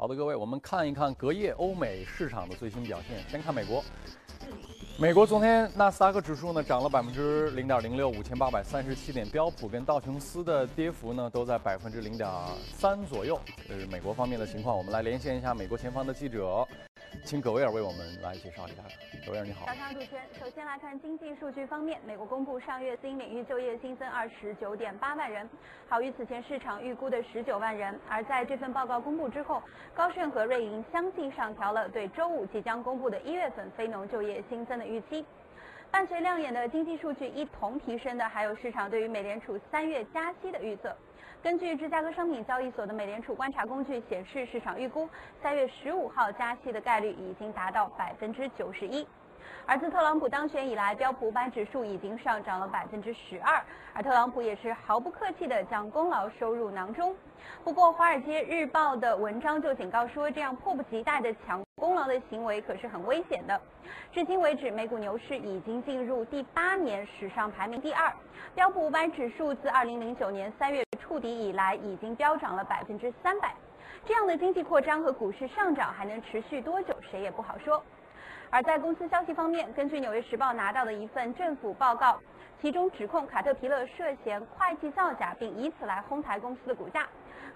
好的，各位，我们看一看隔夜欧美市场的最新表现。先看美国，美国昨天纳斯达克指数呢涨了百分之零点零六，五千八百三十七点；标普跟道琼斯的跌幅呢都在百分之零点三左右。这是美国方面的情况。我们来连线一下美国前方的记者。请葛威尔为我们来介绍一下。葛威尔，你好。早上主持人，首先来看经济数据方面，美国公布上月新领域就业新增二十九点八万人，好于此前市场预估的十九万人。而在这份报告公布之后，高盛和瑞银相继上调了对周五即将公布的一月份非农就业新增的预期。伴随亮眼的经济数据一同提升的，还有市场对于美联储三月加息的预测。根据芝加哥商品交易所的美联储观察工具显示，市场预估三月十五号加息的概率已经达到百分之九十一。而自特朗普当选以来，标普五百指数已经上涨了百分之十二，而特朗普也是毫不客气地将功劳收入囊中。不过，《华尔街日报》的文章就警告说，这样迫不及待的抢功劳的行为可是很危险的。至今为止，美股牛市已经进入第八年，史上排名第二。标普五百指数自二零零九年三月触底以来，已经飙涨了百分之三百。这样的经济扩张和股市上涨还能持续多久，谁也不好说。而在公司消息方面，根据《纽约时报》拿到的一份政府报告，其中指控卡特皮勒涉嫌会计造假，并以此来哄抬公司的股价。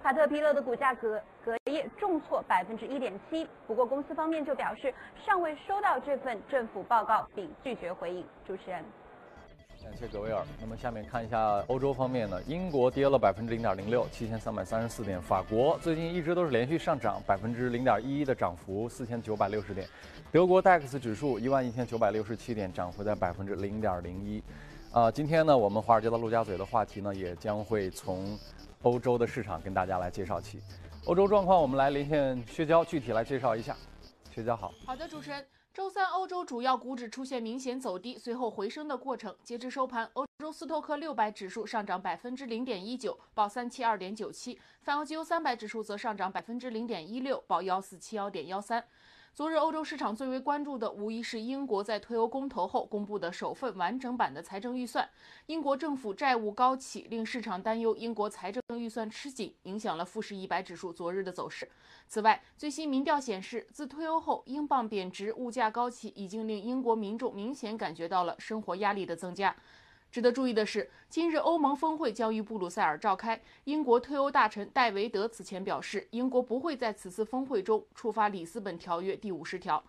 卡特皮勒的股价隔隔夜重挫百分之一点七。不过公司方面就表示尚未收到这份政府报告，并拒绝回应。主持人。感谢格威尔。那么下面看一下欧洲方面呢，英国跌了百分之零点零六，七千三百三十四点。法国最近一直都是连续上涨，百分之零点一一的涨幅，四千九百六十点。德国 DAX 指数一万一千九百六十七点，涨幅在百分之零点零一。啊，今天呢，我们华尔街的陆家嘴的话题呢，也将会从欧洲的市场跟大家来介绍起。欧洲状况，我们来连线薛娇，具体来介绍一下。薛娇好。好的，主持人。周三，欧洲主要股指出现明显走低，随后回升的过程。截至收盘，欧洲斯托克六百指数上涨百分之零点一九，报三七二点九七；泛欧绩优三百指数则上涨百分之零点一六，报幺四七幺点幺三。昨日欧洲市场最为关注的，无疑是英国在退欧公投后公布的首份完整版的财政预算。英国政府债务高企，令市场担忧英国财政预算吃紧，影响了富时一百指数昨日的走势。此外，最新民调显示，自退欧后，英镑贬值、物价高企，已经令英国民众明显感觉到了生活压力的增加。值得注意的是，今日欧盟峰会将于布鲁塞尔召开。英国退欧大臣戴维德此前表示，英国不会在此次峰会中触发里斯本条约第五十条。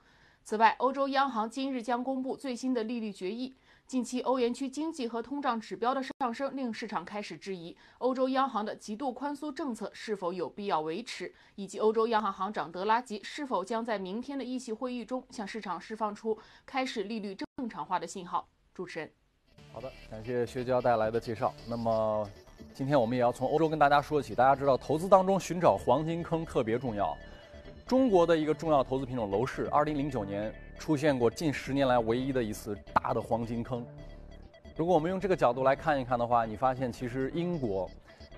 此外，欧洲央行今日将公布最新的利率决议。近期欧元区经济和通胀指标的上升，令市场开始质疑欧洲央行的极度宽松政策是否有必要维持，以及欧洲央行行长德拉吉是否将在明天的议息会议中向市场释放出开始利率正常化的信号。主持人。好的，感谢薛娇带来的介绍。那么，今天我们也要从欧洲跟大家说起。大家知道，投资当中寻找黄金坑特别重要。中国的一个重要投资品种楼市，二零零九年出现过近十年来唯一的一次大的黄金坑。如果我们用这个角度来看一看的话，你发现其实英国，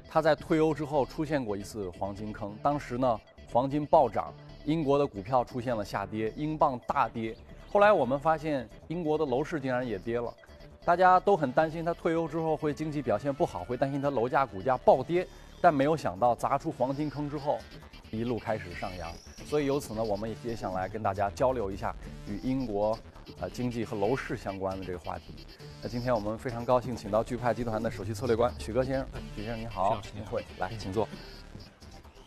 它在退欧之后出现过一次黄金坑。当时呢，黄金暴涨，英国的股票出现了下跌，英镑大跌。后来我们发现，英国的楼市竟然也跌了。大家都很担心他退休之后会经济表现不好，会担心他楼价股价暴跌，但没有想到砸出黄金坑之后，一路开始上扬。所以由此呢，我们也想来跟大家交流一下与英国呃经济和楼市相关的这个话题。那今天我们非常高兴请到钜派集团的首席策略官许哥先生，许先生您好，您会来请坐。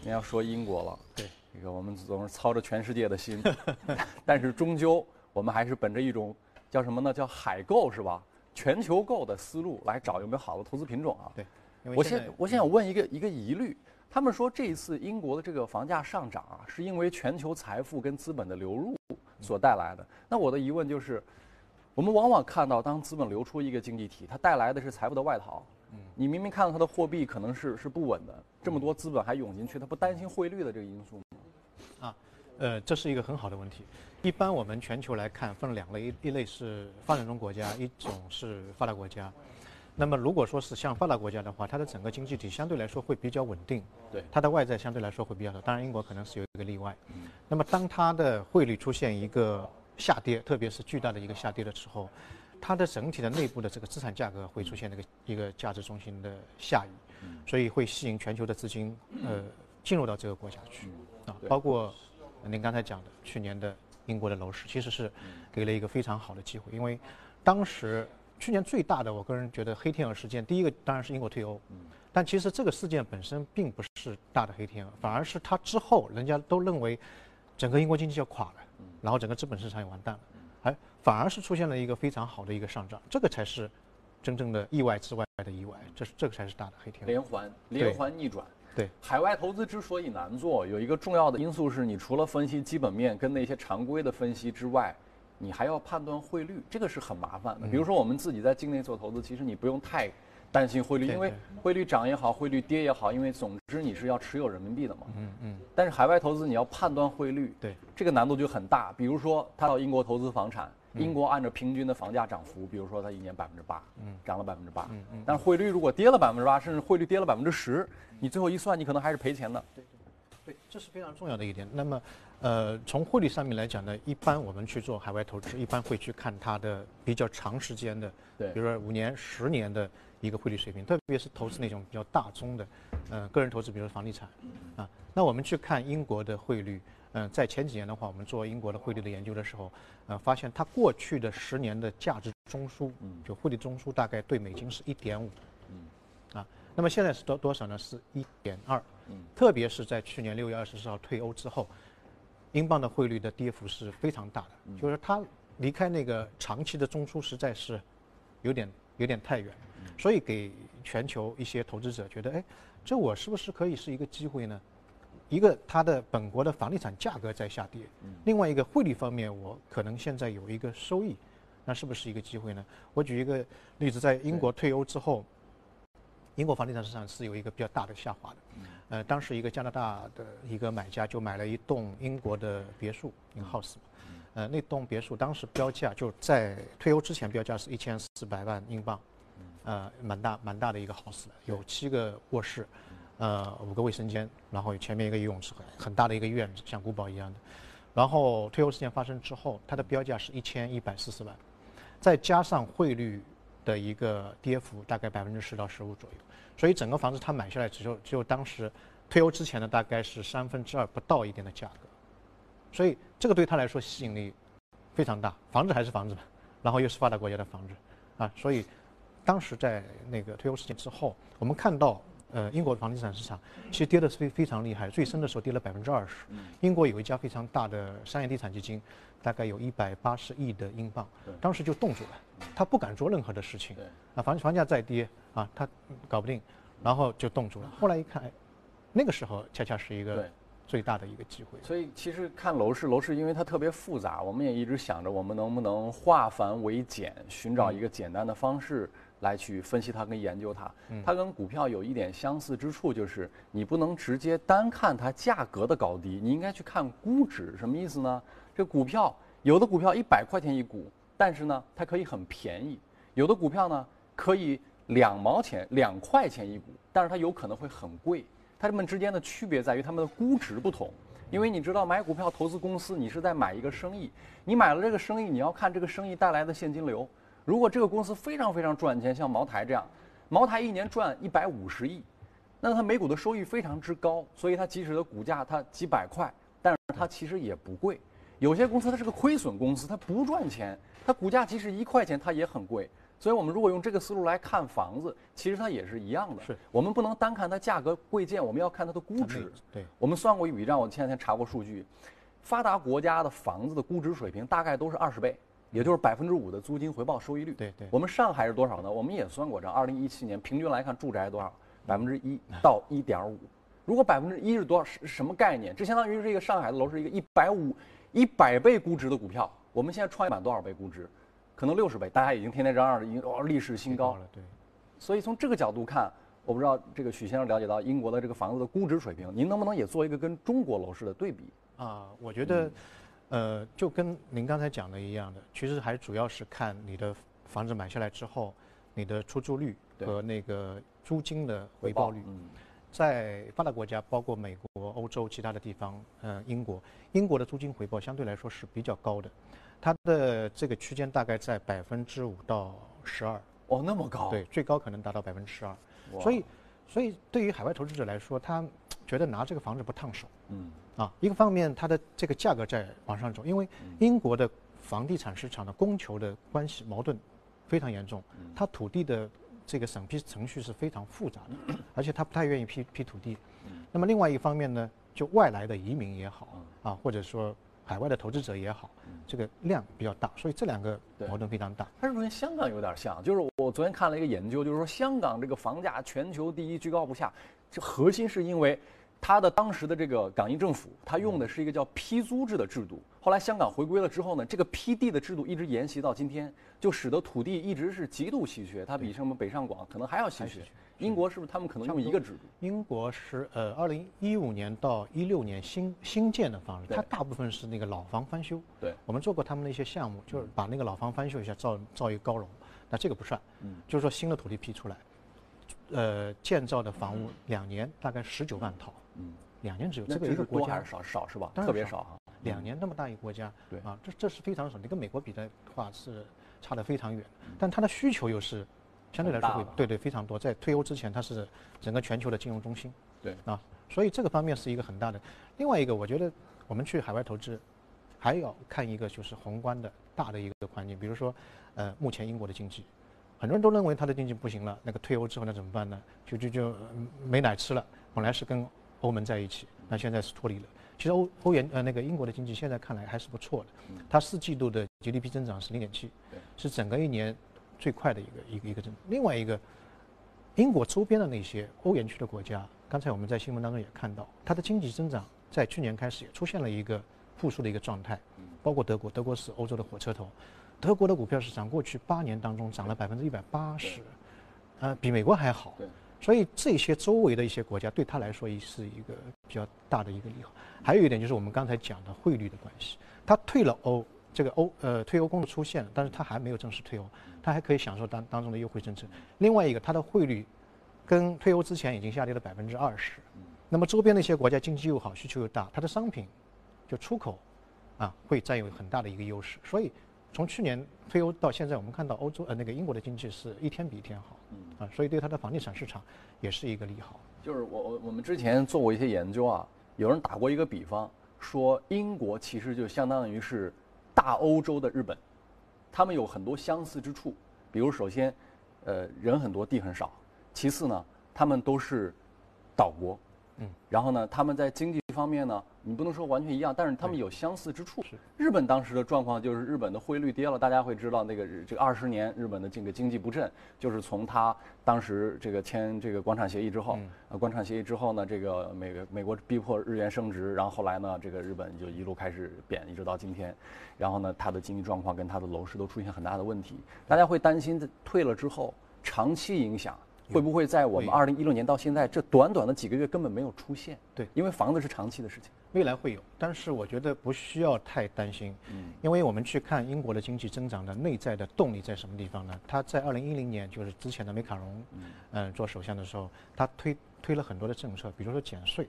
您要说英国了，对，这个我们总是操着全世界的心，但是终究我们还是本着一种叫什么呢？叫海购是吧？全球购的思路来找有没有好的投资品种啊？对，我先我先想问一个一个疑虑，他们说这一次英国的这个房价上涨啊，是因为全球财富跟资本的流入所带来的。那我的疑问就是，我们往往看到当资本流出一个经济体，它带来的是财富的外逃。嗯，你明明看到它的货币可能是是不稳的，这么多资本还涌进去，它不担心汇率的这个因素吗？啊，呃，这是一个很好的问题。一般我们全球来看，分两类，一类是发展中国家，一种是发达国家。那么如果说是像发达国家的话，它的整个经济体相对来说会比较稳定，对，它的外债相对来说会比较少。当然，英国可能是有一个例外。那么当它的汇率出现一个下跌，特别是巨大的一个下跌的时候，它的整体的内部的这个资产价格会出现这个一个价值中心的下移，所以会吸引全球的资金呃进入到这个国家去。啊，包括您刚才讲的去年的英国的楼市，其实是嗯。给了一个非常好的机会，因为当时去年最大的，我个人觉得黑天鹅事件，第一个当然是英国退欧，嗯。但其实这个事件本身并不是大的黑天鹅，反而是它之后人家都认为整个英国经济要垮了，嗯。然后整个资本市场也完蛋了，而反而是出现了一个非常好的一个上涨，这个才是真正的意外之外的意外，这是这个才是大的黑天鹅。连环连环逆转。对海外投资之所以难做，有一个重要的因素是你除了分析基本面跟那些常规的分析之外，你还要判断汇率，这个是很麻烦的。嗯比如说我们自己在境内做投资，其实你不用太担心汇率，因为汇率涨也好，汇率跌也好，因为总之你是要持有人民币的嘛。嗯嗯，但是海外投资你要判断汇率，对，这个难度就很大。比如说他到英国投资房产，嗯英国按照平均的房价涨幅，比如说它一年百分之八，嗯。涨了百分之八。嗯嗯，但是汇率如果跌了百分之八，甚至汇率跌了百分之十，你最后一算，你可能还是赔钱的。对，这是非常重要的一点。那么，呃，从汇率上面来讲呢，一般我们去做海外投资，一般会去看它的比较长时间的，对。比如说五年、十年的一个汇率水平，特别是投资那种比较大宗的，呃，个人投资，比如说房地产，啊，那我们去看英国的汇率，嗯、在前几年的话，我们做英国的汇率的研究的时候，呃，发现它过去的十年的价值中枢，嗯就汇率中枢大概对美金是一点五，嗯啊，那么现在是多多少呢？是一点二。嗯特别是在去年六月二十四号退欧之后，英镑的汇率的跌幅是非常大的，嗯就是它离开那个长期的中枢实在是有点有点太远，嗯所以给全球一些投资者觉得，哎，这我是不是可以是一个机会呢？一个它的本国的房地产价格在下跌，嗯另外一个汇率方面我可能现在有一个收益，那是不是一个机会呢？我举一个例子，在英国退欧之后，英国房地产市场是有一个比较大的下滑的。呃，当时一个加拿大的一个买家就买了一栋英国的别墅，一个 house 嘛。呃，那栋别墅当时标价就在退欧之前标价是一千四百万英镑，呃，蛮大蛮大的一个 house，有七个卧室，呃，五个卫生间，然后前面一个游泳池，很大的一个院子，像古堡一样的。然后退欧事件发生之后，它的标价是一千一百四十万，再加上汇率的一个跌幅，大概百分之十到十五左右，所以整个房子他买下来只有只有当时退欧之前的大概是三分之二不到一点的价格，所以这个对他来说吸引力非常大，房子还是房子嘛，然后又是发达国家的房子，啊，所以当时在那个退欧事件之后，我们看到。呃，英国的房地产市场其实跌的是非非常厉害，最深的时候跌了百分之二十。英国有一家非常大的商业地产基金，大概有一百八十亿的英镑，当时就冻住了，他不敢做任何的事情。对啊，房房价再跌啊，他搞不定，然后就冻住了。后来一看，哎，那个时候恰恰是一个最大的一个机会。所以其实看楼市，楼市因为它特别复杂，我们也一直想着我们能不能化繁为简，寻找一个简单的方式来去分析它跟研究它。它跟股票有一点相似之处，就是你不能直接单看它价格的高低，你应该去看估值。什么意思呢？这股票有的股票一百块钱一股，但是呢它可以很便宜；有的股票呢可以两毛钱、两块钱一股，但是它有可能会很贵。它们之间的区别在于它们的估值不同。因为你知道买股票投资公司，你是在买一个生意，你买了这个生意，你要看这个生意带来的现金流。如果这个公司非常非常赚钱，像茅台这样，茅台一年赚一百五十亿，那它每股的收益非常之高，所以它即使的股价它几百块，但是它其实也不贵。有些公司它是个亏损公司，它不赚钱，它股价即使一块钱它也很贵。所以我们如果用这个思路来看房子，其实它也是一样的。是我们不能单看它价格贵贱，我们要看它的估值。对，我们算过一笔账，我前两天查过数据，发达国家的房子的估值水平大概都是二十倍，也就是百分之五的租金回报收益率。对对我们上海是多少呢？我们也算过账，二零一七年平均来看，住宅多少？百分之一到一点五。如果百分之一是多少？是什么概念？这相当于是一个上海的楼市一个一百五、一百倍估值的股票。我们现在创业板多少倍估值？可能六十倍，大家已经天天嚷嚷着已经哦历史新高了。对。所以从这个角度看，我不知道这个许先生了解到英国的这个房子的估值水平，您能不能也做一个跟中国楼市的对比？啊，我觉得，呃，就跟您刚才讲的一样的，其实还主要是看你的房子买下来之后，你的出租率和那个租金的回报率。嗯，在发达国家，包括美国、欧洲其他的地方，呃，英国，英国的租金回报相对来说是比较高的，它的这个区间大概在百分之五到十二，哦，那么高？对，最高可能达到百分之十二。哇所以，所以对于海外投资者来说，他觉得拿这个房子不烫手，嗯，啊，一个方面它的这个价格在往上走，因为英国的房地产市场的供求的关系矛盾非常严重，它土地的这个审批程序是非常复杂的，而且它不太愿意批批土地。那么另外一方面呢，就外来的移民也好啊，或者说海外的投资者也好，这个量比较大，所以这两个矛盾非常大。它是跟香港有点像，就是我昨天看了一个研究，就是说香港这个房价全球第一，居高不下，这核心是因为。它的当时的这个港英政府，它用的是一个叫批租制的制度。后来香港回归了之后呢，这个批地的制度一直沿袭到今天，就使得土地一直是极度稀缺，它比什么北上广可能还要稀缺。英国是不是他们可能用一个制度？英国是呃，二零一五年到一六年新新建的房子，它大部分是那个老房翻修。对，我们做过他们的一些项目，就是把那个老房翻修一下，造造一个高楼，那这个不算。嗯，就是说新的土地批出来，呃，建造的房屋两年大概十九万套。嗯，两年只有这个一个国家还是少少是吧？特别少啊。两年那么大一个国家，对啊，这这是非常少。你跟美国比的话是差得非常远，但它的需求又是相对来说会对对非常多。在退欧之前，它是整个全球的金融中心。对啊，所以这个方面是一个很大的。另外一个，我觉得我们去海外投资还要看一个就是宏观的大的一个环境，比如说呃，目前英国的经济，很多人都认为它的经济不行了，那个退欧之后那怎么办呢？就就就没奶吃了。本来是跟欧盟在一起，那现在是脱离了。其实欧欧元呃那个英国的经济现在看来还是不错的，它四季度的 GDP 增长是零点七，是整个一年最快的一个一个一个增。另外一个，英国周边的那些欧元区的国家，刚才我们在新闻当中也看到，它的经济增长在去年开始也出现了一个复苏的一个状态，包括德国，德国是欧洲的火车头，德国的股票市场过去八年当中涨了百分之一百八十，呃，比美国还好。所以这些周围的一些国家对他来说也是一个比较大的一个利好。还有一点就是我们刚才讲的汇率的关系，他退了欧，这个欧呃退欧公的出现了，但是他还没有正式退欧，他还可以享受当当中的优惠政策。另外一个，他的汇率跟退欧之前已经下跌了百分之二十。那么周边的一些国家经济又好，需求又大，它的商品就出口啊会占有很大的一个优势。所以从去年退欧到现在，我们看到欧洲呃那个英国的经济是一天比一天好。啊，所以对它的房地产市场也是一个利好。就是我我我们之前做过一些研究啊，有人打过一个比方，说英国其实就相当于是大欧洲的日本，他们有很多相似之处，比如首先，呃，人很多，地很少；其次呢，他们都是岛国，嗯，然后呢，他们在经济方面呢。你不能说完全一样，但是他们有相似之处。日本当时的状况就是日本的汇率跌了，大家会知道那个这个二十年日本的这个经济不振，就是从他当时这个签这个广场协议之后，呃，广场协议之后呢，这个美美国逼迫日元升值，然后后来呢，这个日本就一路开始贬，一直到今天，然后呢，它的经济状况跟它的楼市都出现很大的问题，大家会担心退了之后长期影响。会不会在我们二零一六年到现在这短短的几个月根本没有出现？对，因为房子是长期的事情，未来会有，但是我觉得不需要太担心。嗯，因为我们去看英国的经济增长的内在的动力在什么地方呢？他在二零一零年，就是之前的梅卡荣，嗯，做首相的时候，他推推了很多的政策，比如说减税，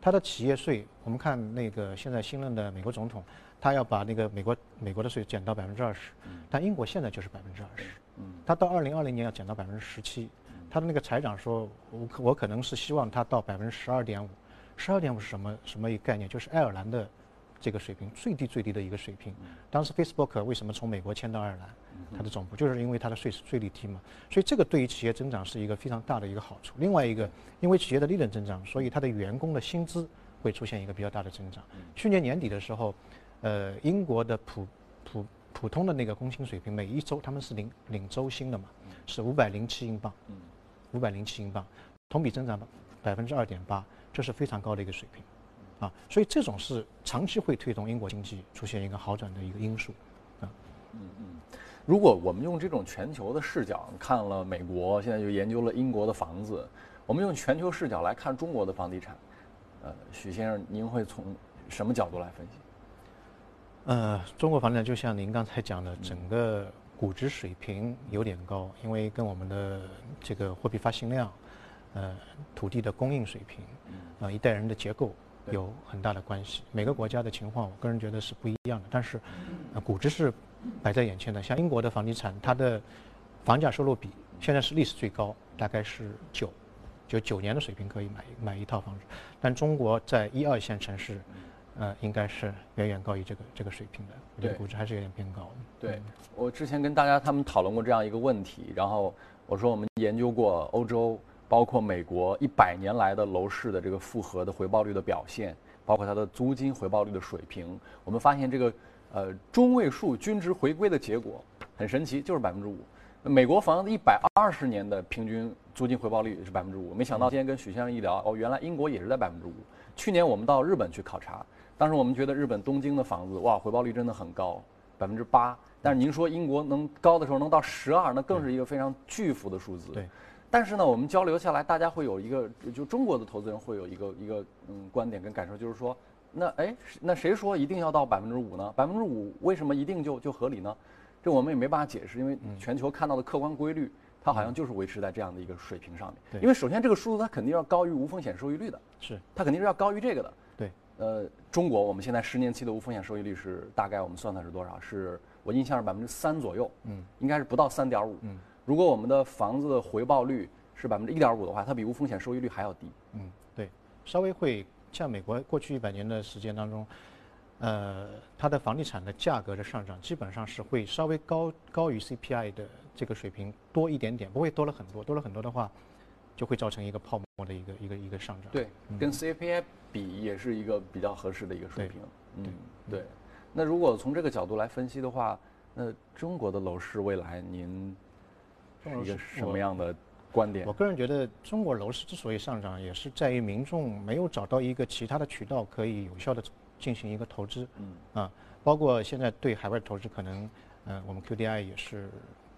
他的企业税，我们看那个现在新任的美国总统，他要把那个美国美国的税减到百分之二十，但英国现在就是百分之二十，嗯，他到二零二零年要减到百分之十七。他的那个财长说，我我可能是希望他到百分之十二点五，十二点五是什么什么一个概念？就是爱尔兰的这个水平，最低最低的一个水平。当时 Facebook 为什么从美国迁到爱尔兰，它的总部就是因为它的税税率低嘛。所以这个对于企业增长是一个非常大的一个好处。另外一个，因为企业的利润增长，所以它的员工的薪资会出现一个比较大的增长。去年年底的时候，呃，英国的普普普通的那个工薪水平，每一周他们是领领周薪的嘛，是五百零七英镑。五百零七英镑，同比增长百分之二点八，这是非常高的一个水平，啊，所以这种是长期会推动英国经济出现一个好转的一个因素，啊，嗯嗯，如果我们用这种全球的视角看了美国，现在又研究了英国的房子，我们用全球视角来看中国的房地产，呃，许先生，您会从什么角度来分析？呃，中国房地产就像您刚才讲的，整个。估值水平有点高，因为跟我们的这个货币发行量、呃土地的供应水平、啊一代人的结构有很大的关系。每个国家的情况，我个人觉得是不一样的。但是，估值是摆在眼前的。像英国的房地产，它的房价收入比现在是历史最高，大概是九就九年的水平可以买买一套房子，但中国在一二线城市，呃，应该是远远高于这个这个水平的，我觉得对估值还是有点偏高的。对，我之前跟大家他们讨论过这样一个问题，然后我说我们研究过欧洲，包括美国一百年来的楼市的这个复合的回报率的表现，包括它的租金回报率的水平，我们发现这个呃中位数均值回归的结果很神奇，就是百分之五。美国房子一百二十年的平均租金回报率是百分之五，没想到今天跟许先生一聊，哦，原来英国也是在百分之五。去年我们到日本去考察，当时我们觉得日本东京的房子哇，回报率真的很高，百分之八。但是您说英国能高的时候能到十二，那更是一个非常巨幅的数字。对。但是呢，我们交流下来，大家会有一个，就中国的投资人会有一个一个嗯观点跟感受，就是说，那哎，那谁说一定要到百分之五呢？百分之五为什么一定就就合理呢？这我们也没办法解释，因为全球看到的客观规律，它好像就是维持在这样的一个水平上面。对因为首先这个数字它肯定要高于无风险收益率的，是它肯定是要高于这个的。对，呃，中国我们现在十年期的无风险收益率是大概我们算算是多少？是我印象是百分之三左右，嗯，应该是不到三点五。嗯，如果我们的房子的回报率是百分之一点五的话，它比无风险收益率还要低。嗯，对，稍微会像美国过去一百年的时间当中，呃，它的房地产的价格的上涨基本上是会稍微高高于 CPI 的这个水平多一点点，不会多了很多，多了很多的话，就会造成一个泡沫的一个一个一个上涨。对，跟 CPI 比也是一个比较合适的一个水平。嗯，对。那如果从这个角度来分析的话，那中国的楼市未来您是一个什么样的观点我？个人觉得，中国楼市之所以上涨，也是在于民众没有找到一个其他的渠道可以有效的进行一个投资。嗯啊，包括现在对海外投资，可能，嗯、我们 QDII 也是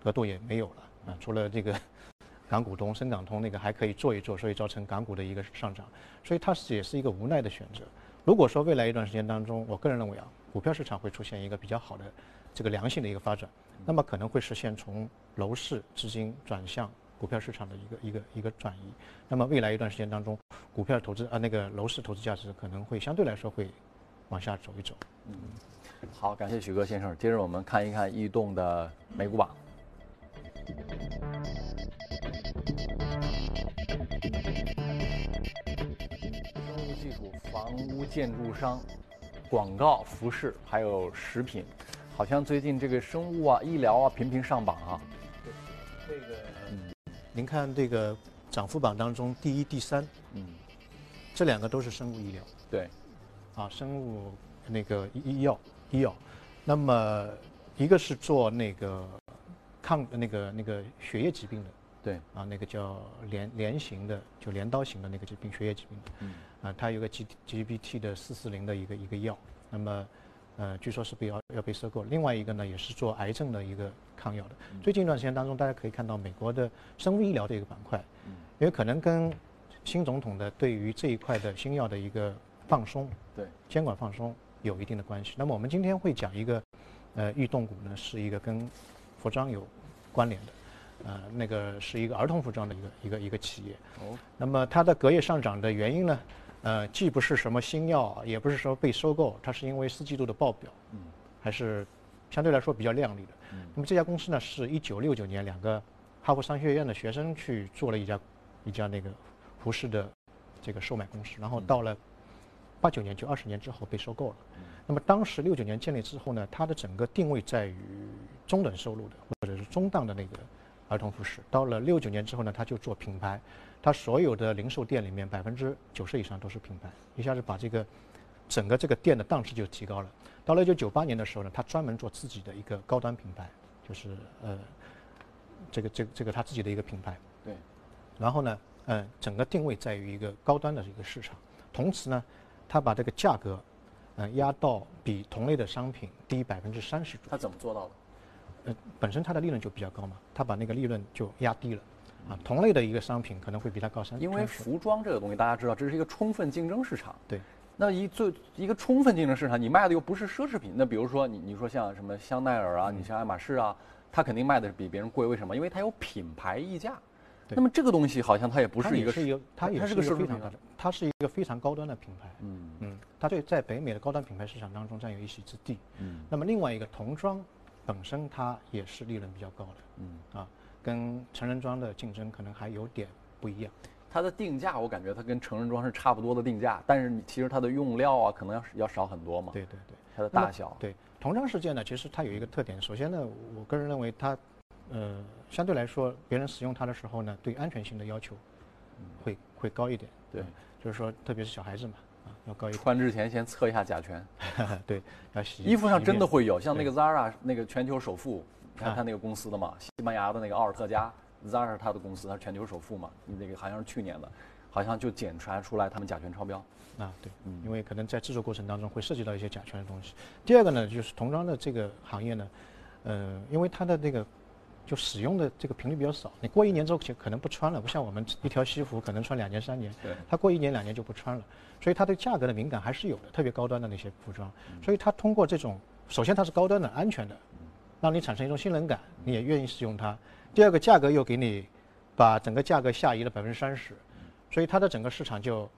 额度也没有了啊，除了这个港股通、深港通那个还可以做一做，所以造成港股的一个上涨，所以它是也是一个无奈的选择。如果说未来一段时间当中，我个人认为啊，股票市场会出现一个比较好的这个良性的一个发展，那么可能会实现从楼市资金转向股票市场的一个一个一个转移。那么未来一段时间当中，股票投资啊那个楼市投资价值可能会相对来说会往下走一走。嗯好，感谢许哥先生。接着我们看一看异动的美股榜。房屋建筑商、广告、服饰，还有食品，好像最近这个生物啊、医疗啊频频上榜啊。这个，您看这个涨幅榜当中第一、第三嗯，这两个都是生物医疗对，啊，生物那个医医药医药。那么一个是做那个抗那个那个血液疾病的对，啊，那个叫镰镰型的，就镰刀型的那个疾病，血液疾病的。嗯，啊，它有个 G GPT 的四四零的一个一个药，那么呃，据说是被要要被收购。另外一个呢，也是做癌症的一个抗药的。最近一段时间当中，大家可以看到美国的生物医疗的一个板块，因为可能跟新总统的对于这一块的新药的一个放松，对，监管放松有一定的关系。那么我们今天会讲一个，呃，裕动股呢是一个跟服装有关联的。呃，那个是一个儿童服装的一个一个一个企业，哦，那么它的隔夜上涨的原因呢，呃，既不是什么新药，也不是说被收购，它是因为四季度的报表，嗯，还是相对来说比较亮丽的。嗯那么这家公司呢，是一九六九年两个哈佛商学院的学生去做了一家一家那个服饰的这个售卖公司，然后到了八九年就二十年之后被收购了。那么当时六九年建立之后呢，它的整个定位在于中等收入的或者是中档的那个儿童服饰。到了六九年之后呢，他就做品牌，他所有的零售店里面百分之九十以上都是品牌，一下子把这个整个这个店的档次就提高了。到了一九九八年的时候呢，他专门做自己的一个高端品牌，就是呃这个这个这个他自己的一个品牌。对。然后呢，呃，整个定位在于一个高端的一个市场，同时呢，他把这个价格，呃，压到比同类的商品低百分之三十左右。他怎么做到的？呃，本身它的利润就比较高嘛，它把那个利润就压低了，啊，同类的一个商品可能会比它高三。因为服装这个东西，大家知道，这是一个充分竞争市场。对。那一最一个充分竞争市场，你卖的又不是奢侈品，那比如说你你说像什么香奈儿啊，你像爱马仕啊，它肯定卖的比别人贵，为什么？因为它有品牌溢价。那么这个东西好像它也不是一个它也是一个，它也是个非常高的，它是一个非常高端的品牌。嗯嗯，它对在北美的高端品牌市场当中占有一席之地。嗯那么另外一个童装本身它也是利润比较高的嗯，啊，跟成人装的竞争可能还有点不一样。它它的定价我感觉它跟成人装是差不多的定价，但是你其实它的用料啊可能要要少很多嘛。对对对，它的大小。对童装事件呢，其实它有一个特点。首先呢，我个人认为它，呃，相对来说，别人使用它的时候呢，对安全性的要求会会高一点。对，就是说，特别是小孩子嘛，啊，要高一点。穿之前先测一下甲醛。对，要洗。衣服上真的会有，像那个 Zara 那个全球首富，你看他那个公司的嘛，西班牙的那个奥尔特加，Zara 是他的公司，他是全球首富嘛，那个好像是去年的，好像就检查出来他们甲醛超标。啊，对，因为可能在制作过程当中会涉及到一些甲醛的东西。第二个呢，就是童装的这个行业呢，呃，因为它的那个就使用的这个频率比较少，你过一年之后可能不穿了，不像我们一条西服可能穿两年三年，对，它过一年两年就不穿了，所以它对价格的敏感还是有的，特别高端的那些服装。所以它通过这种，首先它是高端的、安全的，让你产生一种信任感，你也愿意使用它。第二个价格又给你把整个价格下移了百分之三十，所以它的整个市场就。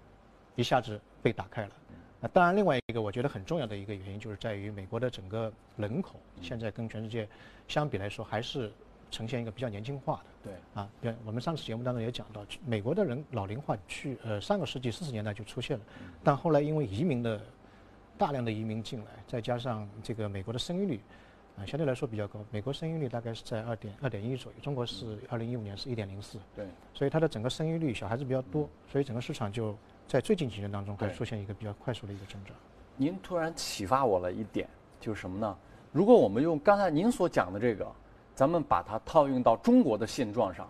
一下子被打开了，那当然，另外一个我觉得很重要的一个原因，就是在于美国的整个人口现在跟全世界相比来说，还是呈现一个比较年轻化的。对。啊，对，我们上次节目当中也讲到，美国的人老龄化去呃上个世纪四十年代就出现了，但后来因为移民的大量的移民进来，再加上这个美国的生育率啊相对来说比较高，美国生育率大概是在二点二点一左右，中国是二零一五年是一点零四。对。所以它的整个生育率小孩子比较多，所以整个市场就。在最近几年当中，还出现一个比较快速的一个增长。您突然启发我了一点，就是什么呢？如果我们用刚才您所讲的这个，咱们把它套用到中国的现状上，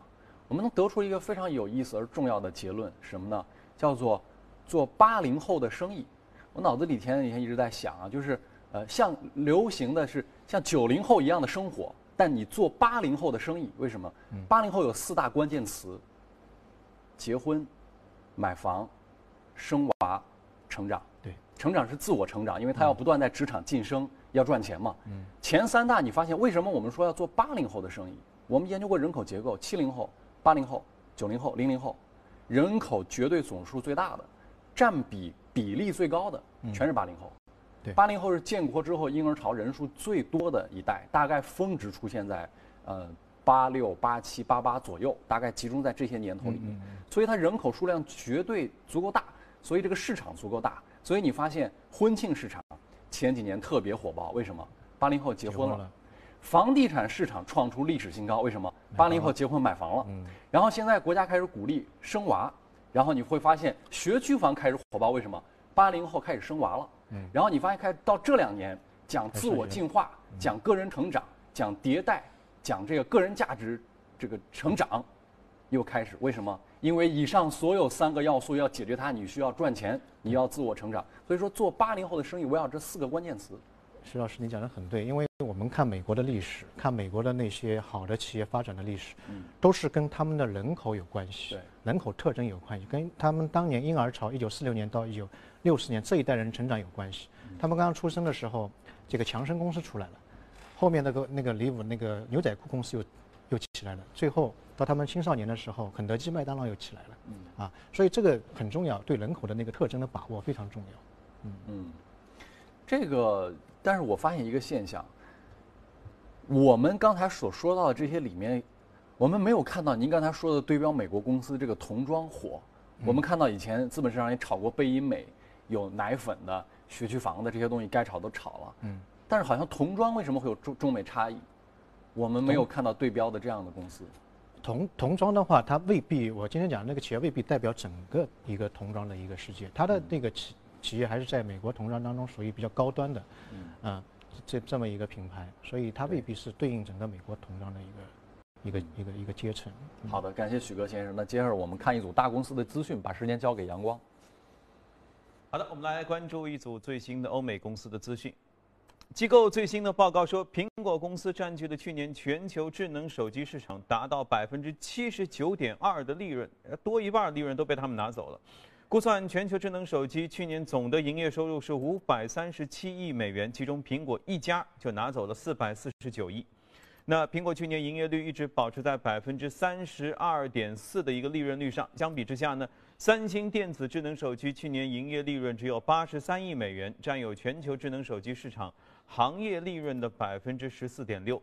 我们能得出一个非常有意思而重要的结论，什么呢？叫做做八零后的生意。我脑子里前几天一直在想啊，就是呃，像流行的是像九零后一样的生活，但你做八零后的生意，为什么？八零后有四大关键词：结婚、买房。生娃，成长，对，成长是自我成长，因为他要不断在职场晋升，要赚钱嘛。嗯，前三大你发现为什么我们说要做八零后的生意？我们研究过人口结构，七零后、八零后、九零后、零零后，人口绝对总数最大的，占比比例最高的，全是八零后。对，八零后是建国之后婴儿潮人数最多的一代，大概峰值出现在，呃。八六八七八八左右，大概集中在这些年头里面，所以它人口数量绝对足够大，所以这个市场足够大，所以你发现婚庆市场前几年特别火爆，为什么？八零后结婚了，房地产市场创出历史新高，为什么？八零后结婚买房了，然后现在国家开始鼓励生娃，然后你会发现学区房开始火爆，为什么？八零后开始生娃了，然后你发现开到这两年讲自我进化，讲个人成长，讲迭代。讲这个个人价值，这个成长，又开始为什么？因为以上所有三个要素要解决它，你需要赚钱，你要自我成长。所以说，做八零后的生意，围绕这四个关键词。徐老师，你讲的很对，因为我们看美国的历史，看美国的那些好的企业发展的历史，都是跟他们的人口有关系，对，人口特征有关系，跟他们当年婴儿潮一九四六年到一九六四年这一代人成长有关系。他们刚刚出生的时候，这个强生公司出来了。后面那个那个李武那个牛仔裤公司又又起来了，最后到他们青少年的时候，肯德基、麦当劳又起来了，嗯。啊，所以这个很重要，对人口的那个特征的把握非常重要，嗯。嗯，这个，但是我发现一个现象，我们刚才所说到的这些里面，我们没有看到您刚才说的对标美国公司这个童装火，我们看到以前资本市场也炒过贝因美，有奶粉的、学区房的这些东西，该炒都炒了，嗯。但是好像童装为什么会有中中美差异？我们没有看到对标的这样的公司。童童装的话，它未必，我今天讲那个企业未必代表整个一个童装的一个世界。它的那个企企业还是在美国童装当中属于比较高端的，嗯，这这么一个品牌，所以它未必是对应整个美国童装的一个一个一个一个阶层。好的，感谢许哥先生。那接着我们看一组大公司的资讯，把时间交给阳光。好的，我们来关注一组最新的欧美公司的资讯。机构最新的报告说，苹果公司占据了去年全球智能手机市场达到百分之七十九点二的利润，多一半利润都被他们拿走了。估算全球智能手机去年总的营业收入是五百三十七亿美元，其中苹果一家就拿走了四百四十九亿。那苹果去年营业率一直保持在百分之三十二点四的一个利润率上，相比之下呢，三星电子智能手机去年营业利润只有八十三亿美元，占有全球智能手机市场。行业利润的百分之十四点六，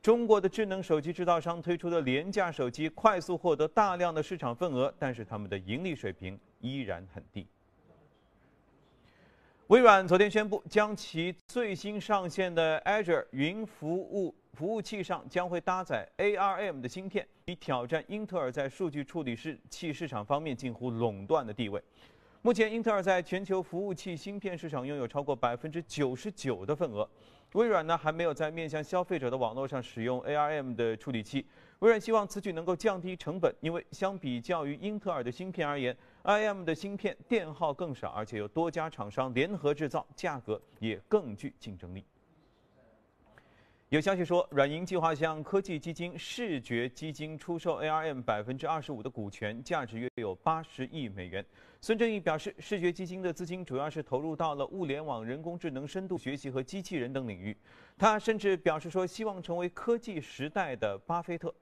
中国的智能手机制造商推出的廉价手机快速获得大量的市场份额，但是他们的盈利水平依然很低。微软昨天宣布，将其最新上线的 Azure 云服务服务器上将会搭载 ARM 的芯片，以挑战英特尔在数据处理器市场方面近乎垄断的地位。目前，英特尔在全球服务器芯片市场拥有超过百分之九十九的份额。微软呢，还没有在面向消费者的网络上使用 ARM 的处理器。微软希望此举能够降低成本，因为相比较于英特尔的芯片而言，ARM 的芯片电耗更少，而且有多家厂商联合制造，价格也更具竞争力。有消息说，软银计划向科技基金视觉基金出售 ARM 百分之二十五的股权，价值约有八十亿美元。孙正义表示，视觉基金的资金主要是投入到了物联网、人工智能、深度学习和机器人等领域。他甚至表示说，希望成为科技时代的巴菲特。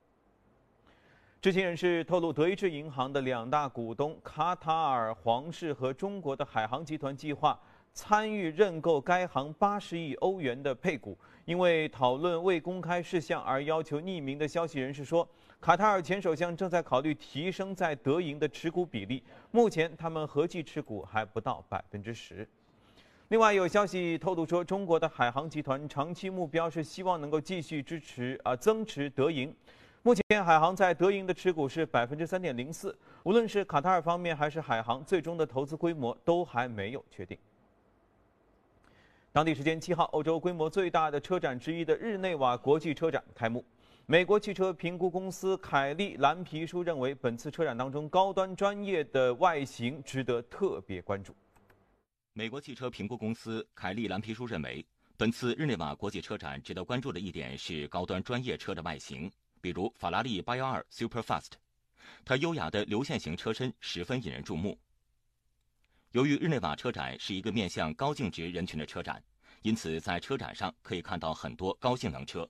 知情人士透露，德意志银行的两大股东卡塔尔皇室和中国的海航集团计划。参与认购该行八十亿欧元的配股，因为讨论未公开事项而要求匿名的消息人士说，卡塔尔前首相正在考虑提升在德银的持股比例，目前他们合计持股还不到百分之十。另外有消息透露说，中国的海航集团长期目标是希望能够继续支持啊增持德银，目前海航在德银的持股是百分之三点零四，无论是卡塔尔方面还是海航，最终的投资规模都还没有确定。当地时间七号，欧洲规模最大的车展之一的日内瓦国际车展开幕。美国汽车评估公司凯利蓝皮书认为，本次车展当中高端专业的外形值得特别关注。美国汽车评估公司凯利蓝皮书认为，本次日内瓦国际车展值得关注的一点是高端专业车的外形，比如法拉利812 Superfast，它优雅的流线型车身十分引人注目。由于日内瓦车展是一个面向高净值人群的车展，因此在车展上可以看到很多高性能车，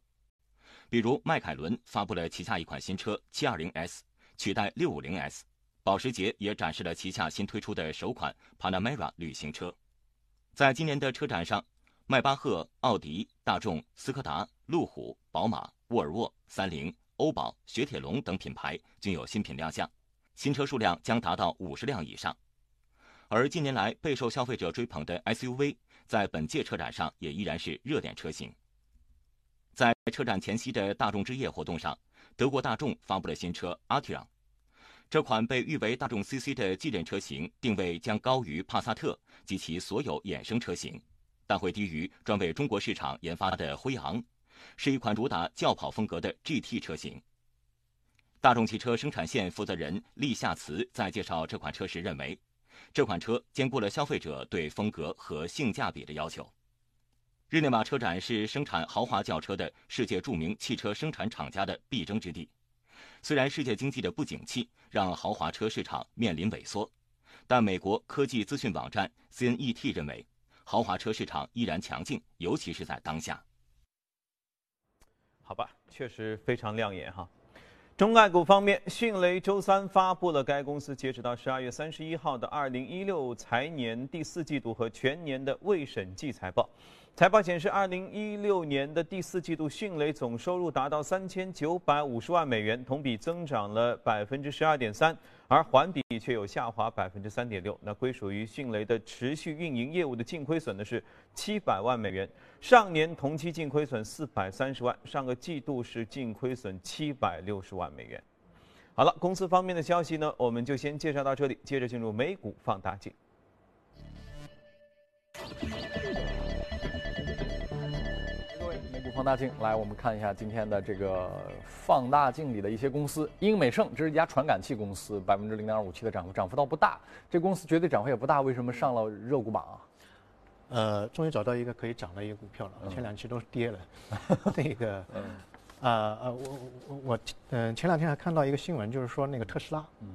比如迈凯伦发布了旗下一款新车 720S，取代 650S；保时捷也展示了旗下新推出的首款 Panamera 旅行车。在今年的车展上，迈巴赫、奥迪、大众、斯柯达、路虎、宝马、沃尔沃、三菱、欧宝、雪铁龙等品牌均有新品亮相，新车数量将达到五十辆以上。而近年来备受消费者追捧的 SUV，在本届车展上也依然是热点车型。在车展前夕的大众之夜活动上，德国大众发布了新车 Arteon。这款被誉为大众 CC 的继任车型，定位将高于帕萨特及其所有衍生车型，但会低于专为中国市场研发的辉昂，是一款主打轿跑风格的 GT 车型。大众汽车生产线负责人厉夏茨在介绍这款车时认为。这款车兼顾了消费者对风格和性价比的要求。日内瓦车展是生产豪华轿车的世界著名汽车生产厂家的必争之地。虽然世界经济的不景气让豪华车市场面临萎缩，但美国科技资讯网站 CNET 认为，豪华车市场依然强劲，尤其是在当下。好吧，确实非常亮眼哈。中概股方面，迅雷周三发布了该公司截止到十二月三十一号的二零一六财年第四季度和全年的未审计财报。财报显示，二零一六年的第四季度，迅雷总收入达到三千九百五十万美元，同比增长了百分之十二点三，而环比却有下滑百分之三点六。那归属于迅雷的持续运营业务的净亏损呢是七百万美元，上年同期净亏损四百三十万，上个季度是净亏损七百六十万美元。好了，公司方面的消息呢，我们就先介绍到这里，接着进入美股放大镜。放大镜来，我们看一下今天的这个放大镜里的一些公司。英美盛这是一家传感器公司，百分之零点五七的涨幅，涨幅倒不大。这公司绝对涨幅也不大，为什么上了热股榜啊？呃，终于找到一个可以涨的一个股票了，前两期都是跌了。那个，啊呃，我我我嗯，前两天还看到一个新闻，就是说那个特斯拉，嗯，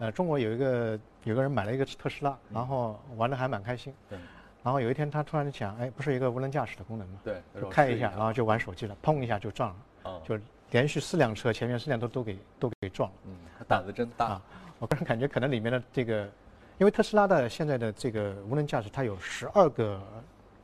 呃，中国有一个有个人买了一个特斯拉，然后玩的还蛮开心。对。然后有一天，他突然想，哎，不是一个无人驾驶的功能吗？对，开一下，然后就玩手机了，砰一下就撞了，就连续四辆车前面四辆都都给都给撞了。嗯，他胆子真大。我个人感觉可能里面的这个，因为特斯拉的现在的这个无人驾驶，它有十二个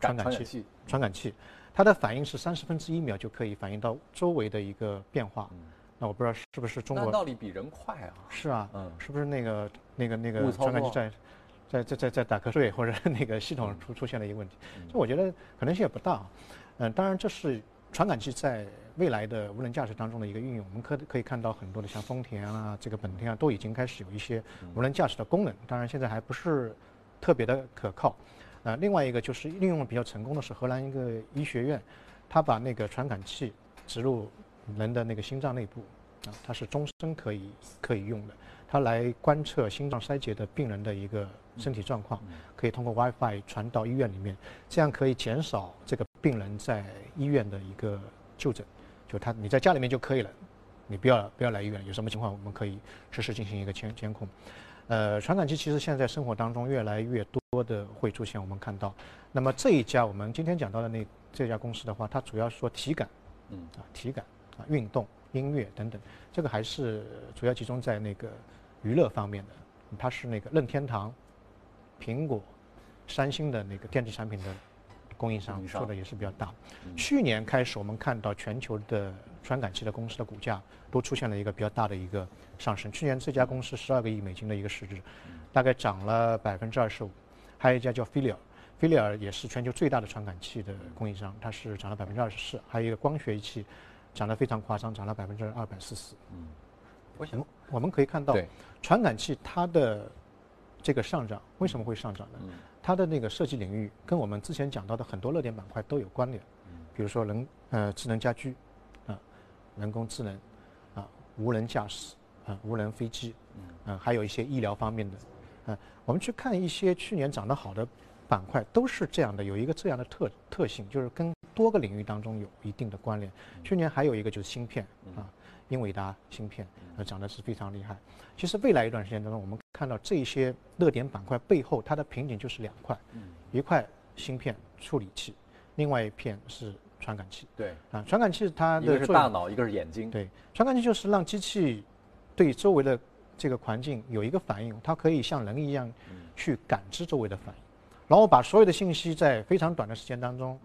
传感器，传感器，它的反应是三十分之一秒就可以反映到周围的一个变化。那我不知道是不是中国那道理比人快啊？是啊，嗯是不是那个那个那个传感器在在在在在打瞌睡，或者那个系统出出现了一个问题？这我觉得可能性也不大。嗯，当然这是传感器在未来的无人驾驶当中的一个运用。我们可可以看到很多的像丰田啊、这个本田啊，都已经开始有一些无人驾驶的功能。当然现在还不是特别的可靠。呃，另外一个就是应用比较成功的是荷兰一个医学院，他把那个传感器植入人的那个心脏内部，啊，它是终身可以可以用的，它来观测心脏衰竭的病人的一个身体状况，可以通过 WiFi 传到医院里面，这样可以减少这个病人在医院的一个就诊，就他你在家里面就可以了，你不要不要来医院，有什么情况我们可以实时进行一个监监控。呃，传感器其实现在生活当中越来越多的会出现，我们看到。那么这一家我们今天讲到的那这家公司的话，它主要说体感，嗯啊体感啊运动、音乐等等，这个还是主要集中在那个娱乐方面的。它是那个任天堂、苹果、三星的那个电子产品的供应商做的也是比较大。嗯去年开始，我们看到全球的传感器的公司的股价都出现了一个比较大的一个上升。去年这家公司十二个亿美金的一个市值，大概涨了百分之二十五。还有一家叫菲利尔，菲利尔也是全球最大的传感器的供应商，它是涨了百分之二十四。还有一个光学仪器，涨得非常夸张，涨了百分之二百四十。嗯我想我们可以看到，传感器它的这个上涨为什么会上涨呢？嗯。它的那个设计领域跟我们之前讲到的很多热点板块都有关联，比如说人呃智能家居，啊、人工智能，啊、无人驾驶，啊、无人飞机，嗯、还有一些医疗方面的，啊、我们去看一些去年涨得好的板块，都是这样的，有一个这样的特特性，就是跟多个领域当中有一定的关联。去年还有一个就是芯片啊，英伟达芯片，呃，涨得是非常厉害。其实未来一段时间当中，我们看到这些热点板块背后，它的瓶颈就是两块，一块芯片处理器，另外一片是传感器。对，啊。传感器它的一个是大脑，一个是眼睛。对，传感器就是让机器对周围的这个环境有一个反应，它可以像人一样去感知周围的反应，然后把所有的信息在非常短的时间当中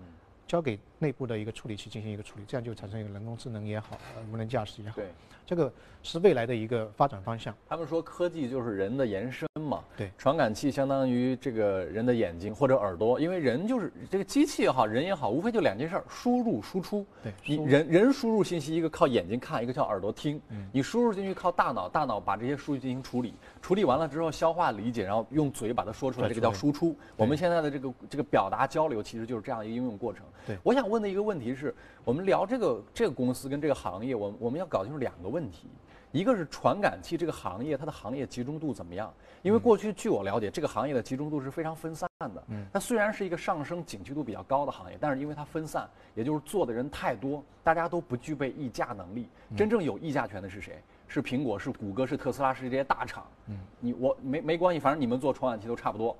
交给内部的一个处理器进行一个处理，这样就产生一个人工智能也好，呃无人驾驶也好，对，这个是未来的一个发展方向。他们说科技就是人的延伸嘛，对传感器相当于这个人的眼睛或者耳朵，因为人就是这个机器也好，人也好，无非就两件事儿：输入、输出。对你人人输入信息，一个靠眼睛看，一个靠耳朵听。嗯你输入进去靠大脑，大脑把这些数据进行处理，处理完了之后消化理解，然后用嘴把它说出来，这个叫输出。我们现在的这个这个表达交流，其实就是这样一个应用过程。对我想问的一个问题是，我们聊这个这个公司跟这个行业，我们我们要搞清楚两个问题。一个是传感器这个行业，它的行业集中度怎么样？因为过去据我了解，这个行业的集中度是非常分散的。嗯，它虽然是一个上升景气度比较高的行业，但是因为它分散，也就是做的人太多，大家都不具备议价能力。真正有议价权的是谁？是苹果，是谷歌，是特斯拉，是这些大厂。嗯，你我没没关系，反正你们做传感器都差不多。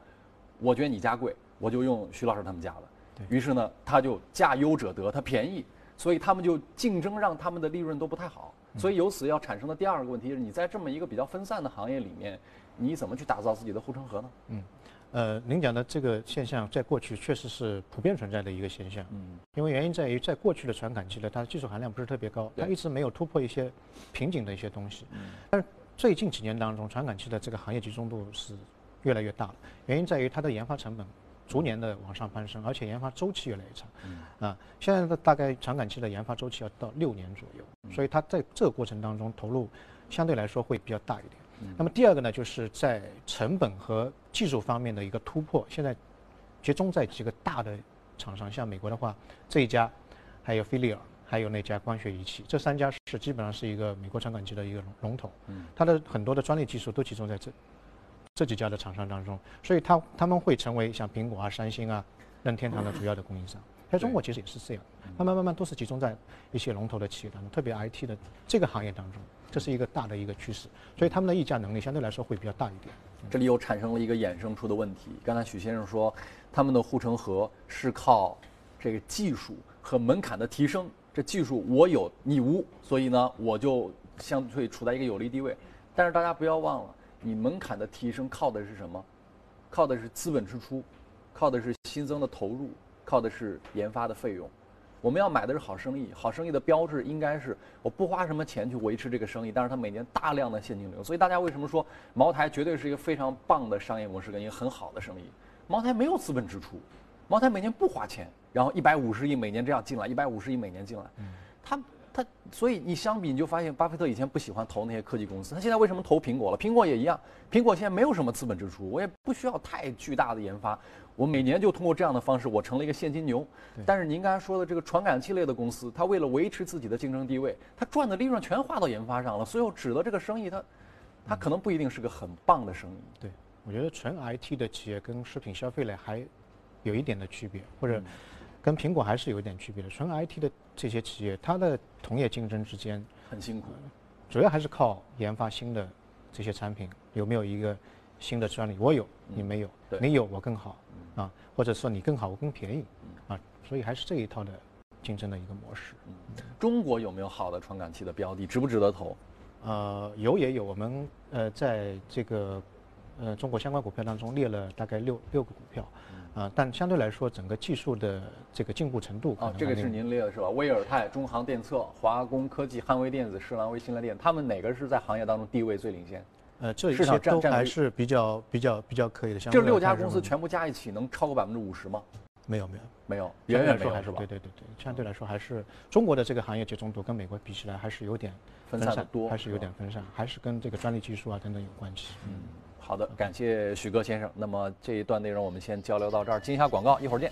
我觉得你家贵，我就用徐老师他们家的。于是呢，他就价优者得，它便宜，所以他们就竞争，让他们的利润都不太好。所以由此要产生的第二个问题是，你在这么一个比较分散的行业里面，你怎么去打造自己的护城河呢？嗯呃，您讲的这个现象，在过去确实是普遍存在的一个现象。嗯，因为原因在于，在过去的传感器呢，它的技术含量不是特别高，它一直没有突破一些瓶颈的一些东西。嗯，但是最近几年当中，传感器的这个行业集中度是越来越大了。原因在于它的研发成本逐年的往上攀升，而且研发周期越来越长。嗯，啊，现在的大概传感器的研发周期要到六年左右，所以它在这个过程当中投入相对来说会比较大一点。那么第二个呢，就是在成本和技术方面的一个突破，现在集中在几个大的厂商，像美国的话，这一家，还有菲利尔，还有那家光学仪器，这三家是基本上是一个美国传感器的一个龙龙头，它的很多的专利技术都集中在这这几家的厂商当中，所以他他们会成为像苹果啊、三星啊、任天堂的主要的供应商。在中国其实也是这样，慢慢慢慢都是集中在一些龙头的企业当中，特别 IT 的这个行业当中，这是一个大的一个趋势，所以他们的议价能力相对来说会比较大一点。这里又产生了一个衍生出的问题。刚才许先生说，他们的护城河是靠这个技术和门槛的提升，这技术我有你无，所以呢，我就相对处在一个有利地位。但是大家不要忘了，你门槛的提升靠的是什么？靠的是资本支出，靠的是新增的投入，靠的是研发的费用。我们要买的是好生意，好生意的标志应该是我不花什么钱去维持这个生意，但是它每年大量的现金流。所以大家为什么说茅台绝对是一个非常棒的商业模式跟一个很好的生意？茅台没有资本支出，茅台每年不花钱，然后一百五十亿每年这样进来，一百五十亿每年进来，他。他所以你相比你就发现，巴菲特以前不喜欢投那些科技公司，他现在为什么投苹果了？苹果也一样，苹果现在没有什么资本支出，我也不需要太巨大的研发，我每年就通过这样的方式，我成了一个现金牛。但是您刚才说的这个传感器类的公司，它为了维持自己的竞争地位，它赚的利润全花到研发上了，所以我指的这个生意，它它可能不一定是个很棒的生意。对，我觉得纯 IT 的企业跟食品消费类还有一点的区别，或者。跟苹果还是有一点区别的。纯 IT 的这些企业，它的同业竞争之间很辛苦，主要还是靠研发新的这些产品，有没有一个新的专利？我有，你没有；你有，我更好啊，或者说你更好，我更便宜啊。所以还是这一套的竞争的一个模式。中国有没有好的传感器的标的？值不值得投？呃，有也有。我们呃在这个呃中国相关股票当中列了大概六六个股票。啊，但相对来说，整个技术的这个进步程度啊，这个是您列的是吧？威尔泰、中航电测、华工科技、汉威电子、士兰威、新来电，他们哪个是在行业当中地位最领先？呃，这一些都还是比较比较比较可以的。这六家公司全部加一起能超过百分之五十吗？没有没有没有，远远说还是吧？对对对对，相对来说还是中国的这个行业集中度跟美国比起来还是有点分散多，还是有点分散，还是跟这个专利技术啊等等有关系。嗯。好的，感谢许哥先生。那么这一段内容我们先交流到这儿，进一下广告，一会儿见。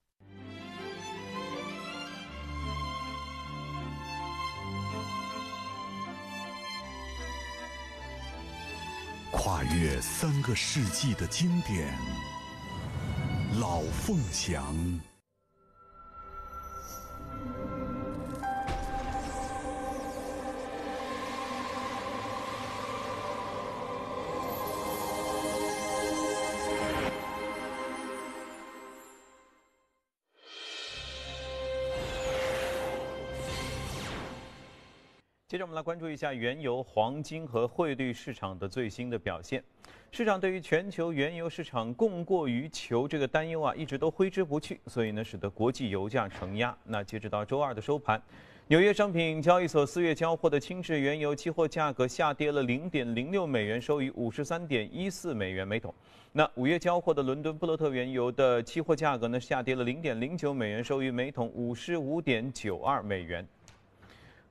跨越三个世纪的经典，《老凤祥》。着我们来关注一下原油、黄金和汇率市场的最新的表现。市场对于全球原油市场供过于求这个担忧啊，一直都挥之不去，所以呢，使得国际油价承压。那截止到周二的收盘，纽约商品交易所四月交货的轻质原油期货价格下跌了零点零六美元，收于五十三点一四美元每桶。那五月交货的伦敦布洛特原油的期货价格呢，下跌了零点零九美元，收于每桶五十五点九二美元。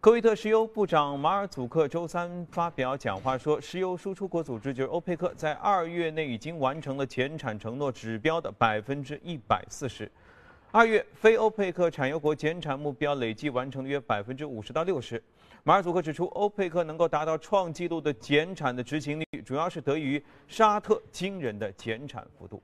科威特石油部长马尔祖克周三发表讲话说，石油输出国组织就是欧佩克，在二月内已经完成了减产承诺指标的百分之一百四十。二月非欧佩克产油国减产目标累计完成约百分之五十到六十。马尔祖克指出，欧佩克能够达到创纪录的减产的执行率，主要是得益于沙特惊人的减产幅度。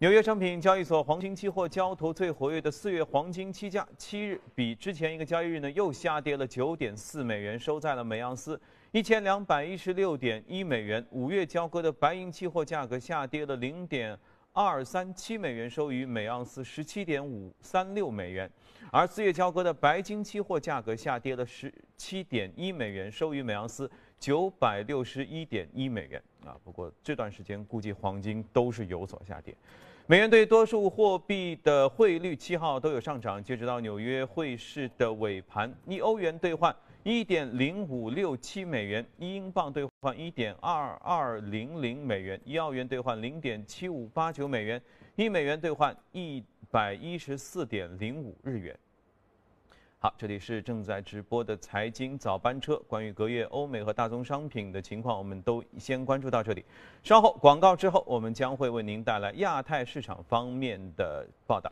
纽约商品交易所黄金期货交投最活跃的四月黄金期价，七日比之前一个交易日呢又下跌了九点四美元，收在了每盎司一千两百一十六点一美元。五月交割的白银期货价格下跌了零点二三七美元，收于每盎司十七点五三六美元。而四月交割的白金期货价格下跌了十七点一美元，收于每盎司九百六十一点一美元。啊，不过这段时间估计黄金都是有所下跌。美元对多数货币的汇率七号都有上涨。截止到纽约汇市的尾盘，一欧元兑换一点零五六七美元，一英镑兑换一点二二零零美元，一澳元兑换零点七五八九美元，一美元兑换一百一十四点零五日元。好，这里是正在直播的财经早班车。关于隔夜欧美和大宗商品的情况，我们都先关注到这里。稍后广告之后，我们将会为您带来亚太市场方面的报道。